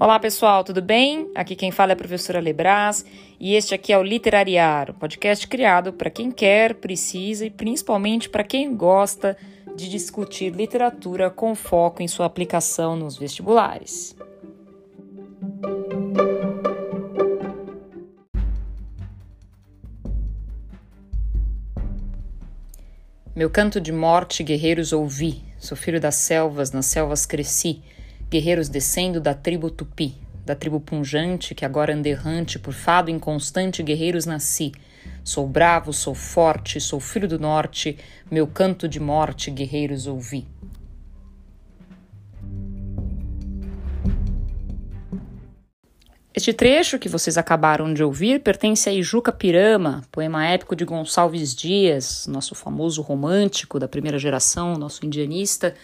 Olá pessoal, tudo bem? Aqui quem fala é a professora Lebras e este aqui é o Literariar, um podcast criado para quem quer, precisa e principalmente para quem gosta de discutir literatura com foco em sua aplicação nos vestibulares. Meu canto de morte, guerreiros ouvi, sou filho das selvas, nas selvas cresci guerreiros descendo da tribo Tupi, da tribo punjante que agora anda errante por fado inconstante, guerreiros nasci. Sou bravo, sou forte, sou filho do norte, meu canto de morte, guerreiros ouvi. Este trecho que vocês acabaram de ouvir pertence a Ijuca Pirama, poema épico de Gonçalves Dias, nosso famoso romântico da primeira geração, nosso indianista,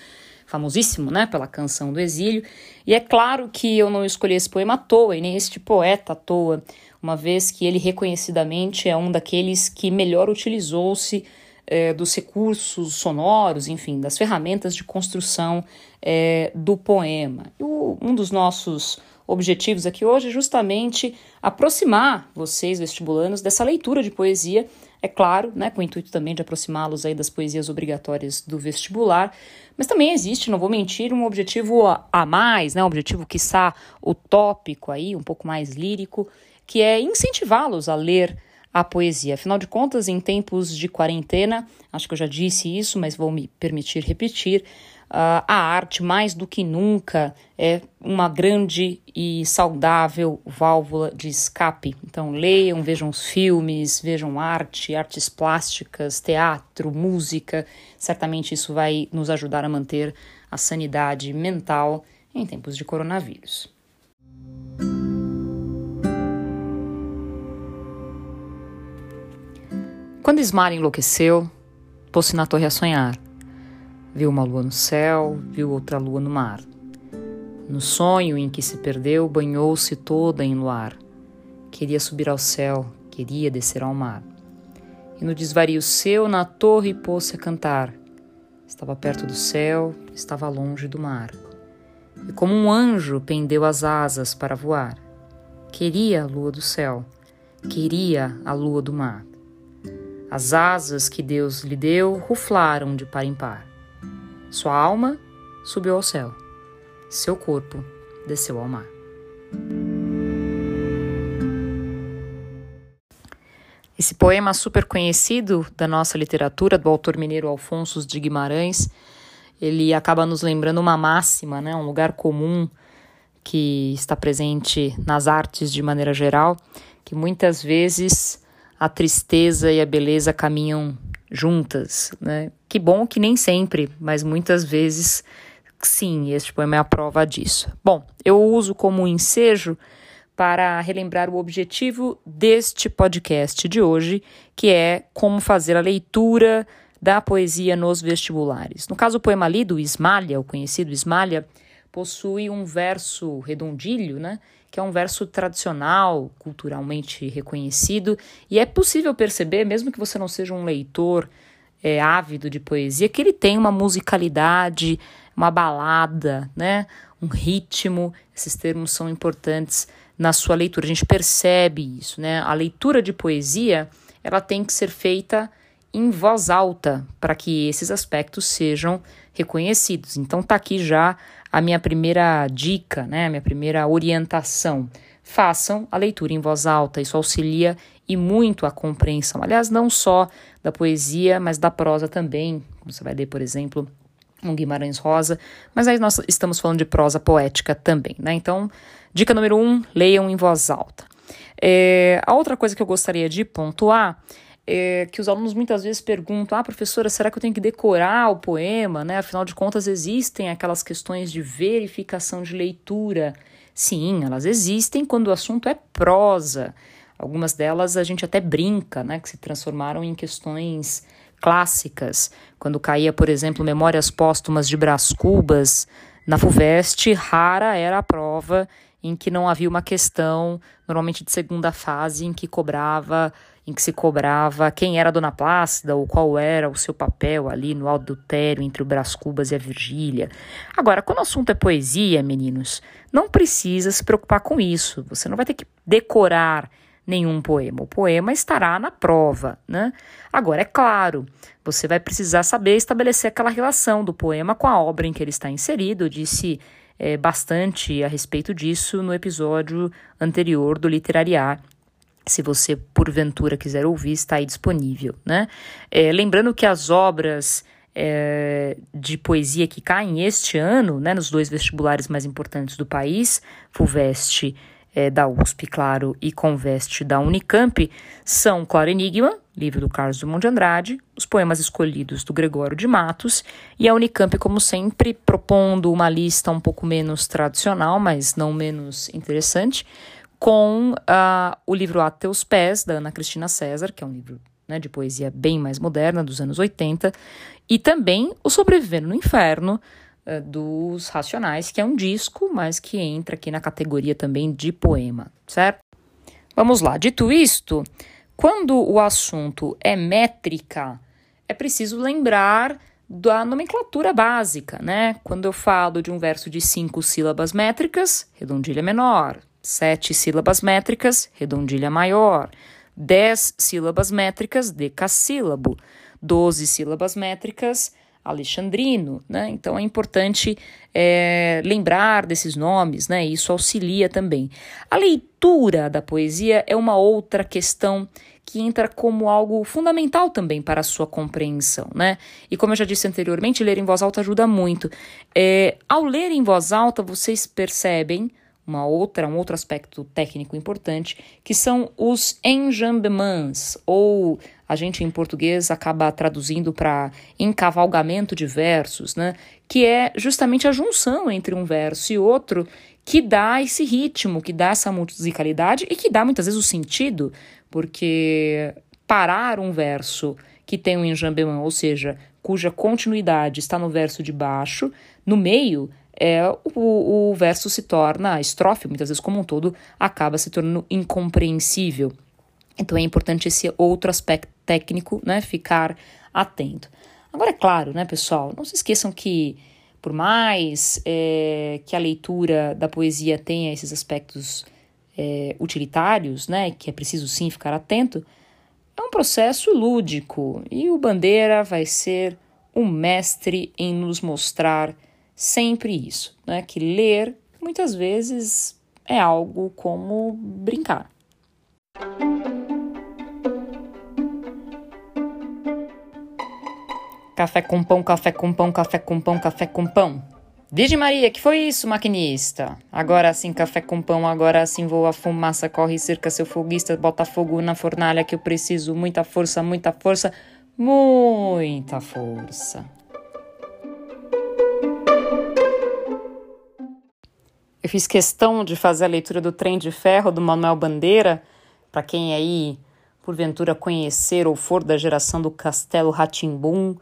famosíssimo, né, pela canção do exílio. E é claro que eu não escolhi esse poema à toa e nem este poeta à toa, uma vez que ele reconhecidamente é um daqueles que melhor utilizou-se é, dos recursos sonoros, enfim, das ferramentas de construção é, do poema. O, um dos nossos objetivos aqui hoje é justamente aproximar vocês, vestibulandos, dessa leitura de poesia é claro, né, com o intuito também de aproximá-los aí das poesias obrigatórias do vestibular, mas também existe, não vou mentir, um objetivo a mais, né, um objetivo quiçá utópico aí, um pouco mais lírico, que é incentivá-los a ler a poesia. Afinal de contas, em tempos de quarentena, acho que eu já disse isso, mas vou me permitir repetir, a arte, mais do que nunca, é uma grande e saudável válvula de escape. Então, leiam, vejam filmes, vejam arte, artes plásticas, teatro, música. Certamente isso vai nos ajudar a manter a sanidade mental em tempos de coronavírus. Quando Ismar enlouqueceu, pôs-se na torre a sonhar. Viu uma lua no céu, viu outra lua no mar. No sonho em que se perdeu, banhou-se toda em luar. Queria subir ao céu, queria descer ao mar. E no desvario seu, na torre pôs-se a cantar. Estava perto do céu, estava longe do mar. E como um anjo pendeu as asas para voar. Queria a lua do céu, queria a lua do mar. As asas que Deus lhe deu ruflaram de par em par. Sua alma subiu ao céu, seu corpo desceu ao mar. Esse poema super conhecido da nossa literatura, do autor mineiro Alfonso de Guimarães, ele acaba nos lembrando uma máxima, né, um lugar comum que está presente nas artes de maneira geral, que muitas vezes a tristeza e a beleza caminham juntas, né? Que bom que nem sempre, mas muitas vezes sim, este poema é a prova disso. Bom, eu uso como ensejo para relembrar o objetivo deste podcast de hoje, que é como fazer a leitura da poesia nos vestibulares. No caso, o poema lido, Ismalha, o conhecido Ismalha, possui um verso redondilho, né? Que é um verso tradicional, culturalmente reconhecido, e é possível perceber, mesmo que você não seja um leitor é, ávido de poesia, que ele tem uma musicalidade, uma balada, né? Um ritmo. Esses termos são importantes na sua leitura. A gente percebe isso, né? A leitura de poesia, ela tem que ser feita em voz alta para que esses aspectos sejam reconhecidos. Então tá aqui já a minha primeira dica, né, a minha primeira orientação. Façam a leitura em voz alta, isso auxilia e muito a compreensão. Aliás, não só da poesia, mas da prosa também. Você vai ler, por exemplo, um Guimarães Rosa, mas aí nós estamos falando de prosa poética também, né? Então, dica número um: leiam em voz alta. É, a outra coisa que eu gostaria de pontuar é, que os alunos muitas vezes perguntam: ah, professora, será que eu tenho que decorar o poema? Né? Afinal de contas, existem aquelas questões de verificação de leitura. Sim, elas existem quando o assunto é prosa. Algumas delas a gente até brinca, né, que se transformaram em questões clássicas. Quando caía, por exemplo, Memórias Póstumas de Brás Cubas na FUVEST, rara era a prova em que não havia uma questão, normalmente de segunda fase, em que cobrava em que se cobrava quem era Dona Plácida ou qual era o seu papel ali no adultério entre o Brás Cubas e a Virgília. Agora, quando o assunto é poesia, meninos, não precisa se preocupar com isso. Você não vai ter que decorar nenhum poema. O poema estará na prova, né? Agora, é claro, você vai precisar saber estabelecer aquela relação do poema com a obra em que ele está inserido. Eu disse é, bastante a respeito disso no episódio anterior do Literariar. Se você, porventura, quiser ouvir, está aí disponível, né? É, lembrando que as obras é, de poesia que caem este ano, né, nos dois vestibulares mais importantes do país, FUVEST é, da USP, claro, e Conveste da Unicamp, são Claro Enigma, livro do Carlos Dumont de Andrade, os poemas escolhidos do Gregório de Matos, e a Unicamp, como sempre, propondo uma lista um pouco menos tradicional, mas não menos interessante, com uh, o livro A Teus Pés, da Ana Cristina César, que é um livro né, de poesia bem mais moderna, dos anos 80, e também O Sobrevivendo no Inferno, uh, dos Racionais, que é um disco, mas que entra aqui na categoria também de poema, certo? Vamos lá, dito isto, quando o assunto é métrica, é preciso lembrar da nomenclatura básica, né? Quando eu falo de um verso de cinco sílabas métricas, redondilha menor, sete sílabas métricas, redondilha maior, dez sílabas métricas, decassílabo, doze sílabas métricas, alexandrino, né? Então é importante é, lembrar desses nomes, né? Isso auxilia também. A leitura da poesia é uma outra questão que entra como algo fundamental também para a sua compreensão, né? E como eu já disse anteriormente, ler em voz alta ajuda muito. É, ao ler em voz alta, vocês percebem uma outra, um outro aspecto técnico importante, que são os enjambements, ou a gente em português acaba traduzindo para encavalgamento de versos, né? Que é justamente a junção entre um verso e outro que dá esse ritmo, que dá essa musicalidade e que dá muitas vezes o sentido, porque parar um verso que tem um enjambement, ou seja, cuja continuidade está no verso de baixo, no meio é, o, o verso se torna, a estrofe, muitas vezes como um todo, acaba se tornando incompreensível. Então é importante esse outro aspecto técnico, né, ficar atento. Agora é claro, né, pessoal, não se esqueçam que por mais é, que a leitura da poesia tenha esses aspectos é, utilitários, né, que é preciso sim ficar atento, é um processo lúdico e o Bandeira vai ser um mestre em nos mostrar sempre isso, né? Que ler muitas vezes é algo como brincar. Café com pão, café com pão, café com pão, café com pão. Virgem Maria, que foi isso, maquinista? Agora sim, café com pão, agora sim voa fumaça, corre cerca seu foguista, bota fogo na fornalha que eu preciso. Muita força, muita força, muita força. Eu fiz questão de fazer a leitura do Trem de Ferro do Manuel Bandeira, para quem aí porventura conhecer ou for da geração do Castelo Ratimbum,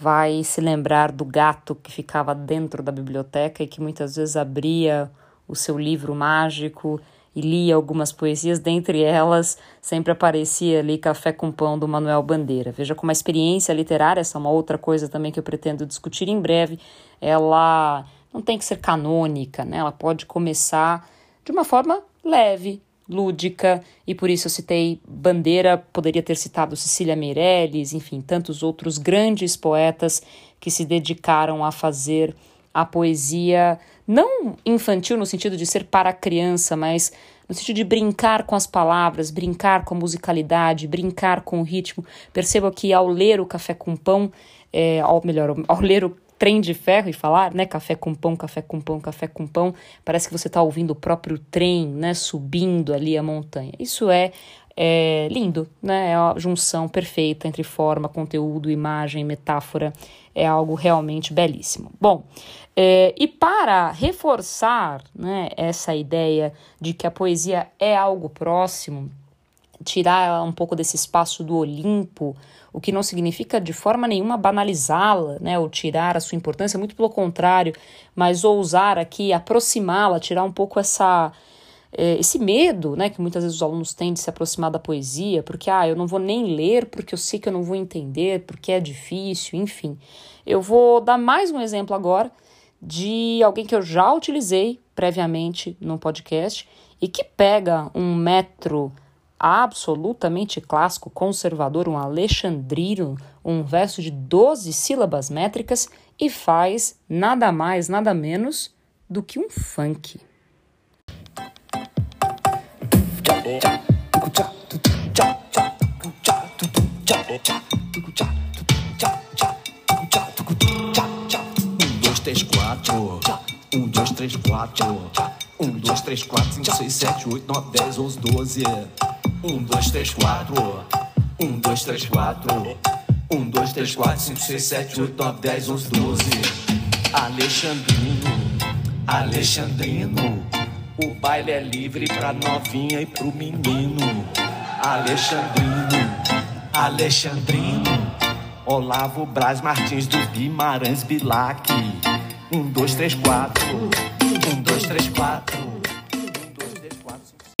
vai se lembrar do gato que ficava dentro da biblioteca e que muitas vezes abria o seu livro mágico e lia algumas poesias, dentre elas sempre aparecia ali Café com Pão do Manuel Bandeira. Veja como a experiência literária, essa é uma outra coisa também que eu pretendo discutir em breve, ela não tem que ser canônica, né? Ela pode começar de uma forma leve, lúdica, e por isso eu citei Bandeira, poderia ter citado Cecília Meirelles, enfim, tantos outros grandes poetas que se dedicaram a fazer a poesia não infantil no sentido de ser para criança, mas no sentido de brincar com as palavras, brincar com a musicalidade, brincar com o ritmo. Perceba que ao ler o Café com Pão, é, ao melhor, ao ler o trem de ferro e falar, né? Café com pão, café com pão, café com pão. Parece que você está ouvindo o próprio trem, né? Subindo ali a montanha. Isso é, é lindo, né? É a junção perfeita entre forma, conteúdo, imagem, metáfora. É algo realmente belíssimo. Bom, é, e para reforçar né, essa ideia de que a poesia é algo próximo, tirar um pouco desse espaço do Olimpo, o que não significa de forma nenhuma banalizá-la, né, ou tirar a sua importância, muito pelo contrário, mas ousar aqui aproximá-la, tirar um pouco essa é, esse medo, né, que muitas vezes os alunos têm de se aproximar da poesia, porque ah, eu não vou nem ler porque eu sei que eu não vou entender, porque é difícil, enfim. Eu vou dar mais um exemplo agora de alguém que eu já utilizei previamente no podcast e que pega um metro absolutamente clássico, conservador, um alexandrino, um verso de 12 sílabas métricas e faz nada mais, nada menos do que um funk. Um, dois, três, quatro. Um, dois, três, quatro. Um, dois, três, quatro, cinco, seis, sete, oito, nove, dez, onze, doze. Um, dois, três, quatro. Um, dois, três, quatro. Um, dois, três, quatro, cinco, seis, sete, oito, nove, dez, onze, doze. Alexandrino, Alexandrino. O baile é livre pra novinha e pro menino. Alexandrino, Alexandrino. Olavo Braz Martins do Guimarães Bilac. Um, dois, três, quatro. Um, dois, três, quatro.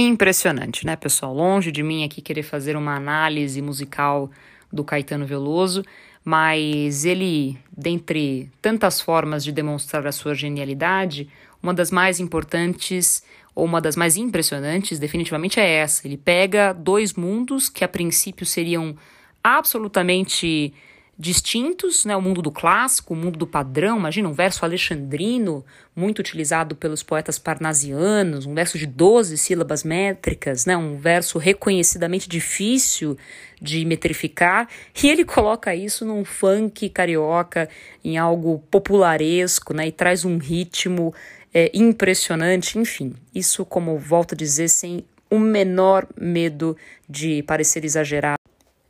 Impressionante, né, pessoal? Longe de mim aqui querer fazer uma análise musical do Caetano Veloso, mas ele, dentre tantas formas de demonstrar a sua genialidade, uma das mais importantes ou uma das mais impressionantes, definitivamente é essa. Ele pega dois mundos que a princípio seriam absolutamente distintos, né? O mundo do clássico, o mundo do padrão. Imagina um verso alexandrino, muito utilizado pelos poetas parnasianos, um verso de 12 sílabas métricas, né? Um verso reconhecidamente difícil de metrificar, e ele coloca isso num funk carioca, em algo popularesco, né? E traz um ritmo é, impressionante, enfim. Isso, como volto a dizer, sem o menor medo de parecer exagerado,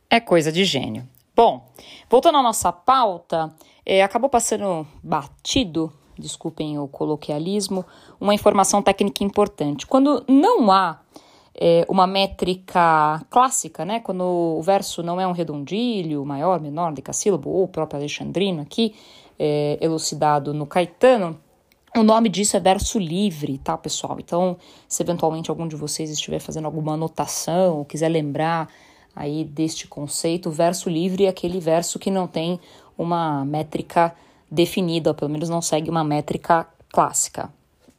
é coisa de gênio. Bom, voltando à nossa pauta, é, acabou passando batido, desculpem o coloquialismo, uma informação técnica importante. Quando não há é, uma métrica clássica, né? Quando o verso não é um redondilho, maior, menor, decassílabo, ou o próprio alexandrino aqui, é, elucidado no Caetano, o nome disso é verso livre, tá, pessoal? Então, se eventualmente algum de vocês estiver fazendo alguma anotação ou quiser lembrar aí deste conceito, verso livre é aquele verso que não tem uma métrica definida, ou pelo menos não segue uma métrica clássica.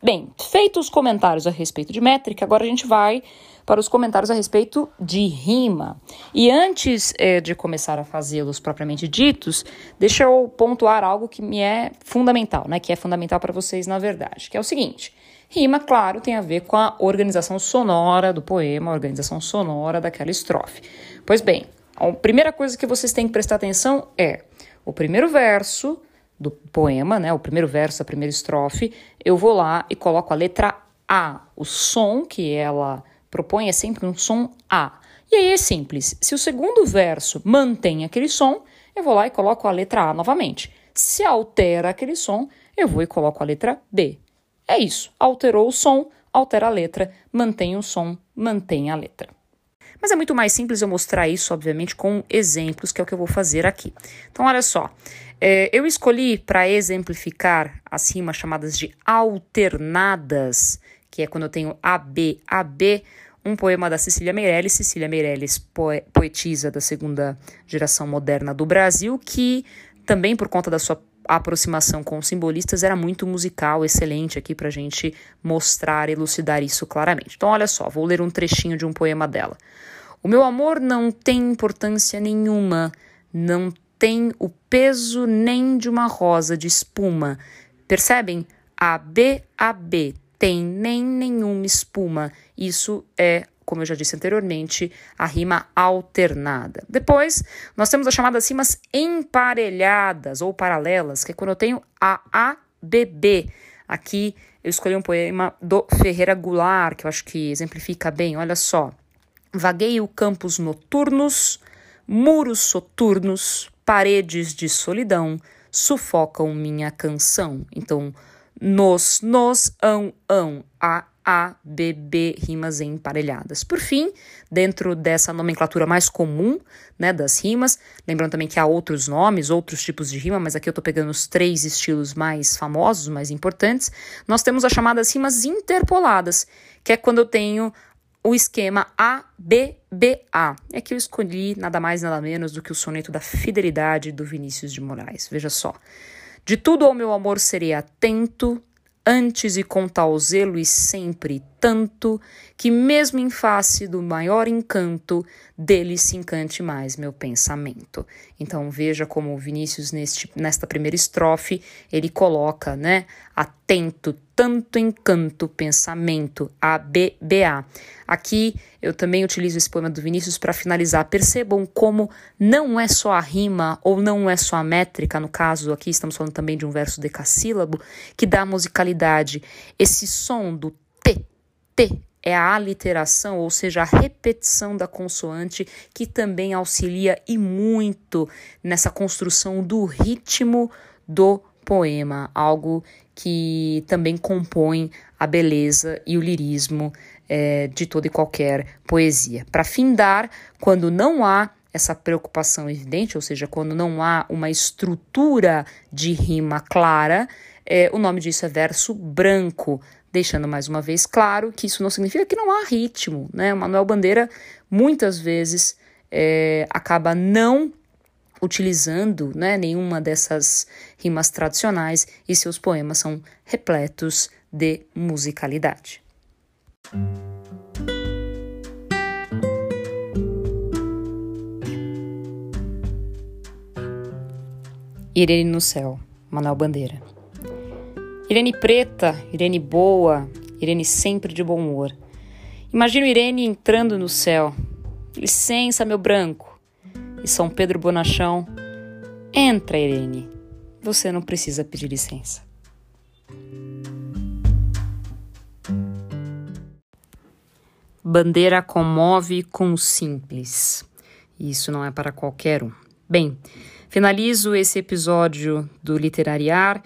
Bem, feitos os comentários a respeito de métrica, agora a gente vai para os comentários a respeito de rima. E antes eh, de começar a fazê-los propriamente ditos, deixa eu pontuar algo que me é fundamental, né? Que é fundamental para vocês, na verdade, que é o seguinte. Rima, claro, tem a ver com a organização sonora do poema, a organização sonora daquela estrofe. Pois bem, a primeira coisa que vocês têm que prestar atenção é o primeiro verso do poema, né, o primeiro verso da primeira estrofe, eu vou lá e coloco a letra A. O som que ela propõe é sempre um som A. E aí é simples. Se o segundo verso mantém aquele som, eu vou lá e coloco a letra A novamente. Se altera aquele som, eu vou e coloco a letra B. É isso. Alterou o som, altera a letra, mantém o som, mantém a letra. Mas é muito mais simples eu mostrar isso, obviamente, com exemplos, que é o que eu vou fazer aqui. Então, olha só. É, eu escolhi para exemplificar as rimas chamadas de alternadas, que é quando eu tenho AB, AB, um poema da Cecília Meirelles. Cecília Meirelles, poetisa da segunda geração moderna do Brasil, que também por conta da sua a aproximação com os simbolistas era muito musical, excelente aqui para a gente mostrar, elucidar isso claramente. Então, olha só, vou ler um trechinho de um poema dela. O meu amor não tem importância nenhuma, não tem o peso nem de uma rosa de espuma. Percebem? A B, A, B, tem nem nenhuma espuma. Isso é como eu já disse anteriormente, a rima alternada. Depois, nós temos as chamadas rimas emparelhadas ou paralelas, que é quando eu tenho a A, B, B. Aqui eu escolhi um poema do Ferreira Goulart, que eu acho que exemplifica bem, olha só. Vagueio campos noturnos, muros soturnos, paredes de solidão, sufocam minha canção. Então, nos, nos, ão, ão, a, A, B, B, rimas emparelhadas. Por fim, dentro dessa nomenclatura mais comum né, das rimas, lembrando também que há outros nomes, outros tipos de rima, mas aqui eu estou pegando os três estilos mais famosos, mais importantes, nós temos as chamadas rimas interpoladas, que é quando eu tenho o esquema ABBA. É que eu escolhi nada mais nada menos do que o soneto da fidelidade do Vinícius de Moraes. Veja só. De tudo ao meu amor serei atento, antes e com tal zelo e sempre tanto, que mesmo em face do maior encanto, dele se encante mais meu pensamento. Então veja como Vinícius neste, nesta primeira estrofe ele coloca, né, atento, tanto encanto, pensamento, A B B A. Aqui eu também utilizo esse poema do Vinícius para finalizar. Percebam como não é só a rima ou não é só a métrica, no caso aqui estamos falando também de um verso decassílabo, que dá musicalidade. Esse som do T, É a aliteração, ou seja, a repetição da consoante, que também auxilia e muito nessa construção do ritmo do poema, algo que também compõe a beleza e o lirismo é, de toda e qualquer poesia. Para findar, quando não há essa preocupação evidente, ou seja, quando não há uma estrutura de rima clara, é, o nome disso é verso branco, deixando mais uma vez claro que isso não significa que não há ritmo, né? O Manuel Bandeira muitas vezes é, acaba não utilizando né, nenhuma dessas rimas tradicionais e seus poemas são repletos de musicalidade. Irene no céu, Manuel Bandeira. Irene preta, Irene boa, Irene sempre de bom humor. Imagino Irene entrando no céu. Licença, meu branco. E São Pedro Bonachão. Entra, Irene. Você não precisa pedir licença. Bandeira comove com simples. Isso não é para qualquer um. Bem, finalizo esse episódio do Literariar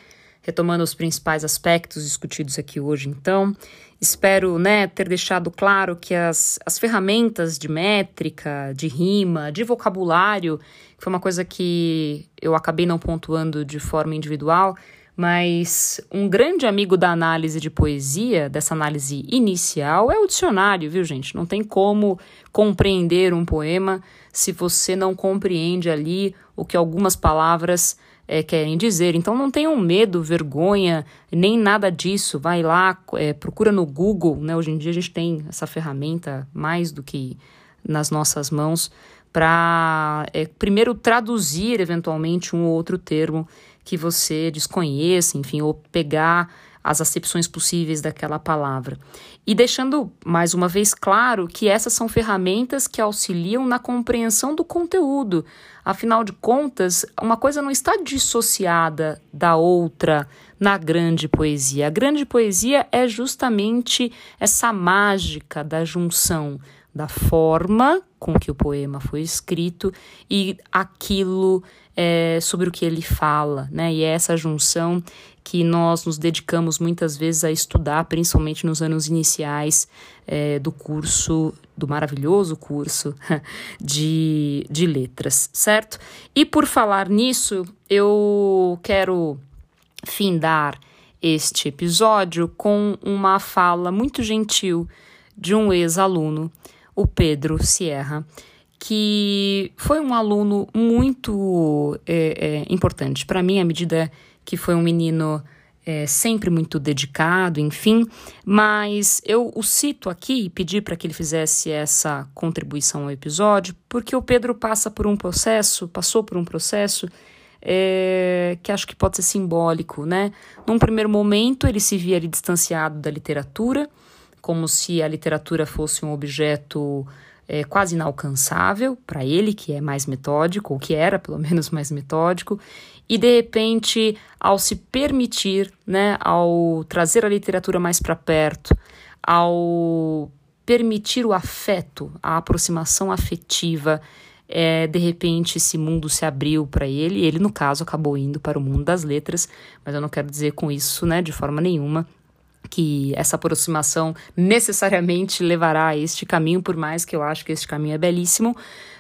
retomando os principais aspectos discutidos aqui hoje, então. Espero né, ter deixado claro que as, as ferramentas de métrica, de rima, de vocabulário, que foi uma coisa que eu acabei não pontuando de forma individual, mas um grande amigo da análise de poesia, dessa análise inicial, é o dicionário, viu, gente? Não tem como compreender um poema se você não compreende ali o que algumas palavras é, querem dizer. Então não tenham medo, vergonha, nem nada disso. Vai lá, é, procura no Google. Né? Hoje em dia a gente tem essa ferramenta mais do que nas nossas mãos para é, primeiro traduzir eventualmente um ou outro termo que você desconheça, enfim, ou pegar as acepções possíveis daquela palavra. E deixando mais uma vez claro que essas são ferramentas que auxiliam na compreensão do conteúdo. Afinal de contas, uma coisa não está dissociada da outra na grande poesia. A grande poesia é justamente essa mágica da junção da forma com que o poema foi escrito e aquilo é, sobre o que ele fala, né? E é essa junção que nós nos dedicamos muitas vezes a estudar, principalmente nos anos iniciais é, do curso, do maravilhoso curso de, de letras, certo? E por falar nisso, eu quero findar este episódio com uma fala muito gentil de um ex-aluno, o Pedro Sierra, que foi um aluno muito é, é, importante para mim à medida que foi um menino é, sempre muito dedicado, enfim, mas eu o cito aqui e pedi para que ele fizesse essa contribuição ao episódio, porque o Pedro passa por um processo, passou por um processo é, que acho que pode ser simbólico, né? Num primeiro momento, ele se via ali distanciado da literatura, como se a literatura fosse um objeto é, quase inalcançável para ele, que é mais metódico, ou que era pelo menos mais metódico, e de repente, ao se permitir, né, ao trazer a literatura mais para perto, ao permitir o afeto, a aproximação afetiva, é, de repente esse mundo se abriu para ele, e ele, no caso, acabou indo para o mundo das letras, mas eu não quero dizer com isso, né, de forma nenhuma, que essa aproximação necessariamente levará a este caminho, por mais que eu acho que este caminho é belíssimo.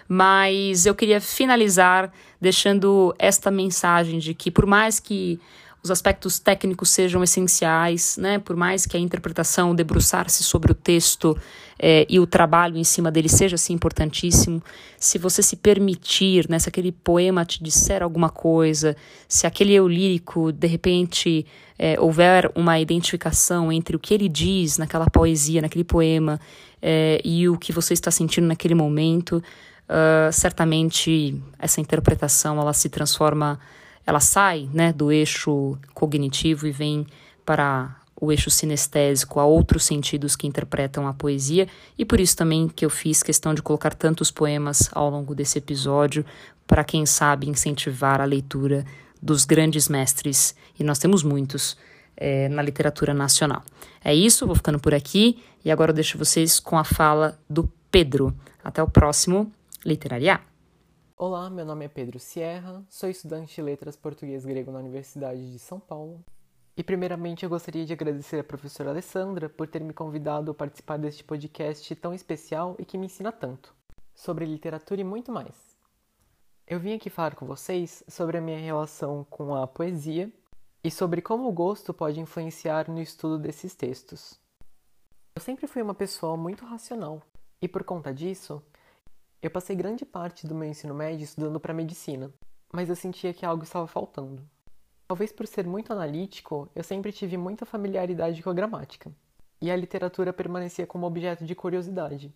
Mas eu queria finalizar deixando esta mensagem de que, por mais que os aspectos técnicos sejam essenciais, né? Por mais que a interpretação, debruçar-se sobre o texto é, e o trabalho em cima dele seja assim importantíssimo, se você se permitir, né? Se aquele poema te disser alguma coisa, se aquele eu lírico de repente é, houver uma identificação entre o que ele diz naquela poesia, naquele poema é, e o que você está sentindo naquele momento, uh, certamente essa interpretação ela se transforma ela sai né, do eixo cognitivo e vem para o eixo sinestésico, a outros sentidos que interpretam a poesia, e por isso também que eu fiz questão de colocar tantos poemas ao longo desse episódio, para quem sabe incentivar a leitura dos grandes mestres, e nós temos muitos é, na literatura nacional. É isso, vou ficando por aqui, e agora eu deixo vocês com a fala do Pedro. Até o próximo Literaria. Olá, meu nome é Pedro Sierra, sou estudante de Letras Português Grego na Universidade de São Paulo. E primeiramente eu gostaria de agradecer a professora Alessandra por ter me convidado a participar deste podcast tão especial e que me ensina tanto, sobre literatura e muito mais. Eu vim aqui falar com vocês sobre a minha relação com a poesia e sobre como o gosto pode influenciar no estudo desses textos. Eu sempre fui uma pessoa muito racional e por conta disso, eu passei grande parte do meu ensino médio estudando para medicina, mas eu sentia que algo estava faltando. Talvez por ser muito analítico, eu sempre tive muita familiaridade com a gramática, e a literatura permanecia como objeto de curiosidade.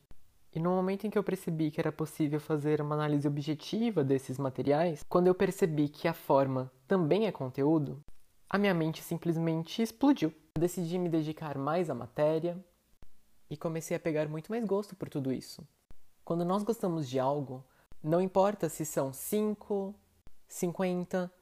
E no momento em que eu percebi que era possível fazer uma análise objetiva desses materiais, quando eu percebi que a forma também é conteúdo, a minha mente simplesmente explodiu. Eu decidi me dedicar mais à matéria e comecei a pegar muito mais gosto por tudo isso. Quando nós gostamos de algo, não importa se são 5, 50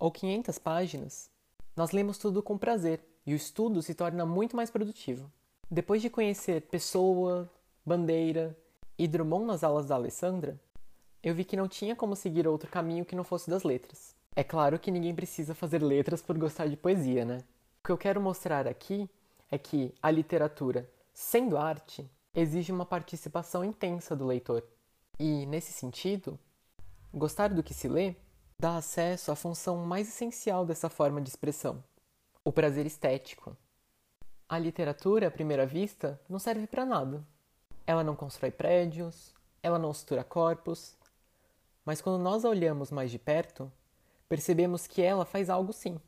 ou 500 páginas, nós lemos tudo com prazer e o estudo se torna muito mais produtivo. Depois de conhecer Pessoa, Bandeira e Drummond nas aulas da Alessandra, eu vi que não tinha como seguir outro caminho que não fosse das letras. É claro que ninguém precisa fazer letras por gostar de poesia, né? O que eu quero mostrar aqui é que a literatura, sendo arte, exige uma participação intensa do leitor. E, nesse sentido, gostar do que se lê dá acesso à função mais essencial dessa forma de expressão, o prazer estético. A literatura, à primeira vista, não serve para nada. Ela não constrói prédios, ela não costura corpos, mas quando nós a olhamos mais de perto, percebemos que ela faz algo sim.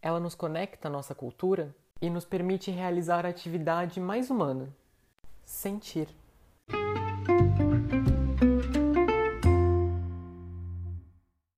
Ela nos conecta à nossa cultura e nos permite realizar a atividade mais humana, sentir.